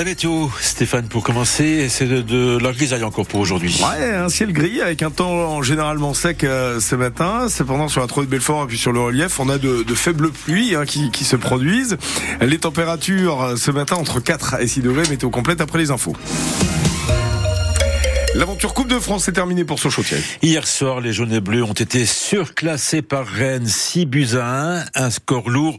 La météo, Stéphane, pour commencer, c'est de, la grisaille encore pour aujourd'hui. Ouais, un ciel gris avec un temps généralement sec euh, ce matin. Cependant, sur la Troie de Belfort et puis sur le relief, on a de, de faibles pluies hein, qui, qui se produisent. Les températures euh, ce matin entre 4 et 6 degrés, météo complète après les infos. L'aventure Coupe de France est terminée pour Sochaux. Hier soir, les jaunes et bleus ont été surclassés par Rennes, 6 buts à 1, un score lourd,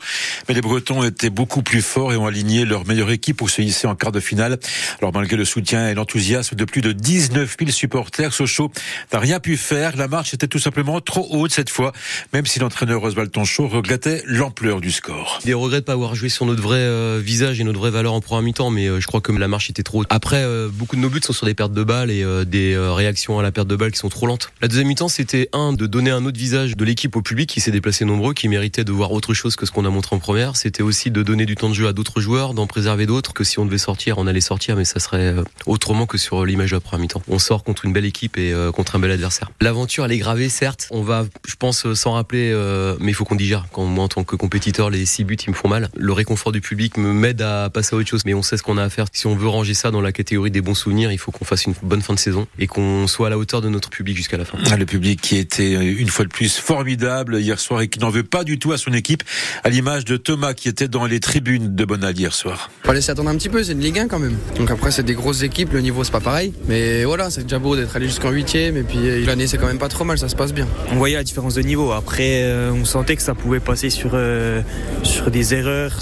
mais les Bretons étaient beaucoup plus forts et ont aligné leur meilleure équipe pour se hisser en quart de finale. Alors malgré le soutien et l'enthousiasme de plus de 19 000 supporters, Sochaux n'a rien pu faire. La marche était tout simplement trop haute cette fois, même si l'entraîneur Oswald Tonchot regrettait l'ampleur du score. Des regrets de pas avoir joué sur notre vrai euh, visage et notre vraie valeur en première mi-temps, mais euh, je crois que la marche était trop haute. Après, euh, beaucoup de nos buts sont sur des pertes de balles et des réactions à la perte de balles qui sont trop lentes. La deuxième mi-temps, c'était un de donner un autre visage de l'équipe au public qui s'est déplacé nombreux, qui méritait de voir autre chose que ce qu'on a montré en première. C'était aussi de donner du temps de jeu à d'autres joueurs, d'en préserver d'autres, que si on devait sortir, on allait sortir, mais ça serait autrement que sur l'image de la première mi-temps. On sort contre une belle équipe et contre un bel adversaire. L'aventure, elle est gravée, certes. On va, je pense, s'en rappeler, mais il faut qu'on digère. Quand moi, en tant que compétiteur, les six buts, ils me font mal. Le réconfort du public me m'aide à passer à autre chose, mais on sait ce qu'on a à faire. Si on veut ranger ça dans la catégorie des bons souvenirs, il faut qu'on fasse une bonne fin de saison et qu'on soit à la hauteur de notre public jusqu'à la fin. Ah, le public qui était une fois de plus formidable hier soir et qui n'en veut pas du tout à son équipe, à l'image de Thomas qui était dans les tribunes de Bonal hier soir. Fallait s'y attendre un petit peu, c'est une Ligue 1 quand même. Donc après c'est des grosses équipes, le niveau c'est pas pareil, mais voilà c'est déjà beau d'être allé jusqu'en huitième et puis euh, l'année c'est quand même pas trop mal, ça se passe bien. On voyait la différence de niveau. Après euh, on sentait que ça pouvait passer sur euh, sur des erreurs,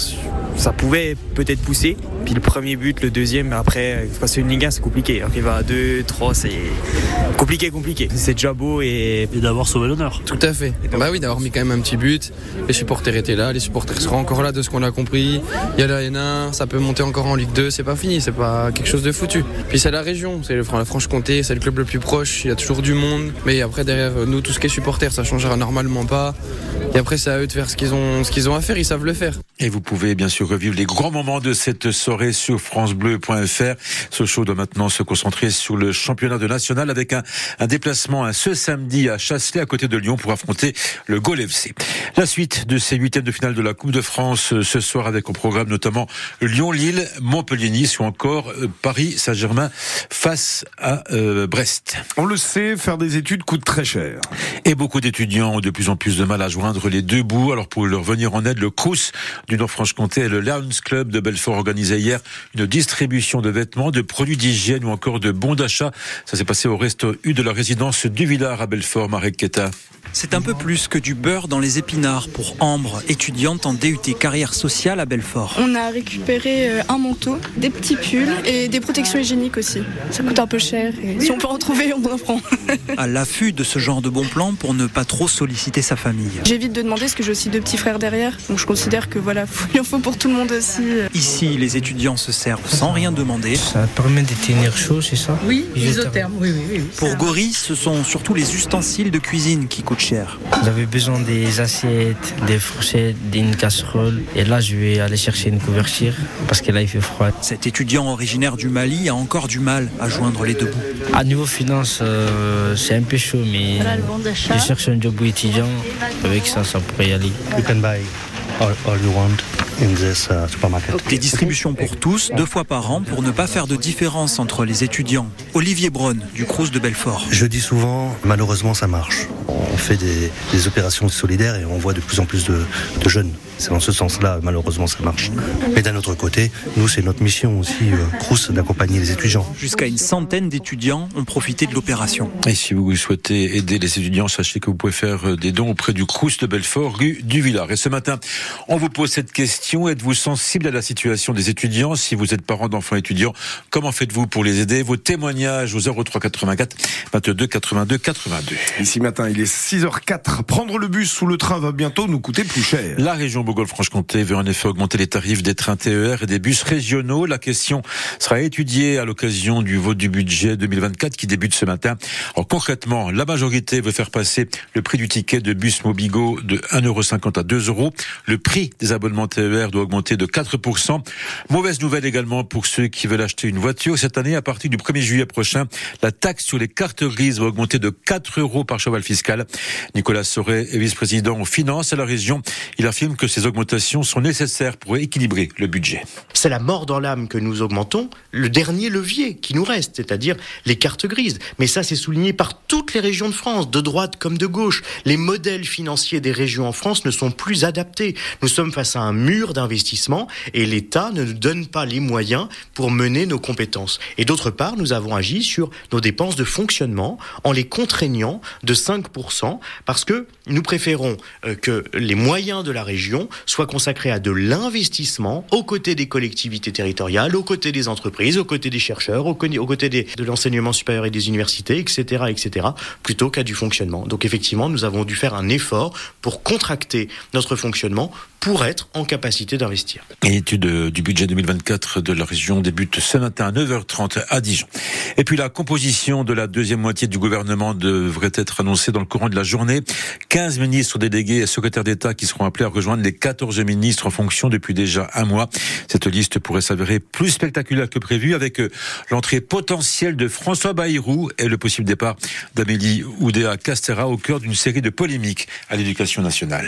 ça pouvait peut-être pousser. Puis le premier but, le deuxième, après, passer une Ligue 1, c'est compliqué. il va à 2, 3, c'est compliqué, compliqué. C'est déjà beau et, et d'avoir sauvé l'honneur. Tout à fait. Bah oui, d'avoir mis quand même un petit but. Les supporters étaient là, les supporters seront encore là de ce qu'on a compris. Il y a la N1, ça peut monter encore en Ligue 2, c'est pas fini, c'est pas quelque chose de foutu. Puis c'est la région, c'est la Franche-Comté, c'est le club le plus proche, il y a toujours du monde. Mais après, derrière nous, tout ce qui est supporters, ça changera normalement pas. Et après, c'est à eux de faire ce qu'ils ont, ce qu'ils ont à faire, ils savent le faire. Et vous pouvez bien sûr revivre les grands moments de cette soirée sur francebleu.fr. Ce show doit maintenant se concentrer sur le championnat de national avec un, un déplacement un, ce samedi à Chasselet à côté de Lyon pour affronter le Gol FC. La suite de ces huitièmes de finale de la Coupe de France euh, ce soir avec au programme notamment Lyon-Lille, Montpellier-Nice ou encore euh, Paris-Saint-Germain face à euh, Brest. On le sait, faire des études coûte très cher. Et beaucoup d'étudiants ont de plus en plus de mal à joindre les deux bouts. Alors pour leur venir en aide, le Crous du Nord-Franche-Comté le Lions Club de Belfort organisé hier une distribution de vêtements, de produits d'hygiène ou encore de bons d'achat. Ça s'est passé au resto U de la résidence du Villard à Belfort, Marek Keta. C'est un peu plus que du beurre dans les épinards pour Ambre, étudiante en DUT carrière sociale à Belfort. On a récupéré euh, un manteau, des petits pulls et des protections hygiéniques aussi. Ça coûte un peu cher et si on peut en trouver, on en prend. à l'affût de ce genre de bons plans pour ne pas trop solliciter sa famille. J'évite de demander parce que j'ai aussi deux petits frères derrière, donc je considère que voilà, il en faut pour tout le monde aussi. Ici, les étudiants se servent sans rien demander. Ça permet de tenir chaud, c'est ça Oui, isotherme, oui, oui, oui. Pour Gori, ce sont surtout les ustensiles de cuisine qui coûtent cher. J'avais besoin des assiettes, des fourchettes, d'une casserole. Et là, je vais aller chercher une couverture parce que là, il fait froid. Cet étudiant originaire du Mali a encore du mal à joindre les deux bouts. À niveau finance, euh, c'est un peu chaud, mais je cherche un job étudiant. Avec ça, ça pourrait y aller. You can buy all, all you want. This, uh. Des distributions pour tous, deux fois par an, pour ne pas faire de différence entre les étudiants. Olivier Braun, du Crous de Belfort. Je dis souvent, malheureusement, ça marche. On fait des, des opérations solidaires et on voit de plus en plus de, de jeunes. C'est dans ce sens-là, malheureusement, ça marche. Mais d'un autre côté, nous, c'est notre mission aussi, euh, Crous, d'accompagner les étudiants. Jusqu'à une centaine d'étudiants ont profité de l'opération. Et si vous souhaitez aider les étudiants, sachez que vous pouvez faire des dons auprès du Crous de Belfort, rue du Villard. Et ce matin, on vous pose cette question. Êtes-vous sensible à la situation des étudiants? Si vous êtes parent d'enfants étudiants, comment faites-vous pour les aider? Vos témoignages au 03 84 22 82 82. Ici matin, il est 6h04. Prendre le bus ou le train va bientôt nous coûter plus cher. La région Bourgogne-Franche-Comté veut en effet augmenter les tarifs des trains TER et des bus régionaux. La question sera étudiée à l'occasion du vote du budget 2024 qui débute ce matin. Alors concrètement, la majorité veut faire passer le prix du ticket de bus Mobigo de 1,50€ à 2 euros. Le prix des abonnements TER doit augmenter de 4%. Mauvaise nouvelle également pour ceux qui veulent acheter une voiture. Cette année, à partir du 1er juillet prochain, la taxe sur les cartes grises va augmenter de 4 euros par cheval fiscal. Nicolas Sauret est vice-président aux finances à la région. Il affirme que ces augmentations sont nécessaires pour équilibrer le budget. C'est la mort dans l'âme que nous augmentons, le dernier levier qui nous reste, c'est-à-dire les cartes grises. Mais ça, c'est souligné par toutes les régions de France, de droite comme de gauche. Les modèles financiers des régions en France ne sont plus adaptés. Nous sommes face à un mur d'investissement et l'État ne nous donne pas les moyens pour mener nos compétences. Et d'autre part, nous avons agi sur nos dépenses de fonctionnement en les contraignant de 5% parce que nous préférons euh, que les moyens de la région soient consacrés à de l'investissement aux côtés des collectivités territoriales, aux côtés des entreprises, aux côtés des chercheurs, aux côtés de l'enseignement supérieur et des universités, etc., etc., plutôt qu'à du fonctionnement. Donc effectivement, nous avons dû faire un effort pour contracter notre fonctionnement pour être en capacité d'investir. L'étude du budget 2024 de la région débute ce matin à 9h30 à Dijon. Et puis la composition de la deuxième moitié du gouvernement devrait être annoncée dans le courant de la journée. 15 ministres délégués et secrétaires d'État qui seront appelés à rejoindre les 14 ministres en fonction depuis déjà un mois. Cette liste pourrait s'avérer plus spectaculaire que prévu avec l'entrée potentielle de François Bayrou et le possible départ d'Amélie Oudéa Castera au cœur d'une série de polémiques à l'éducation nationale.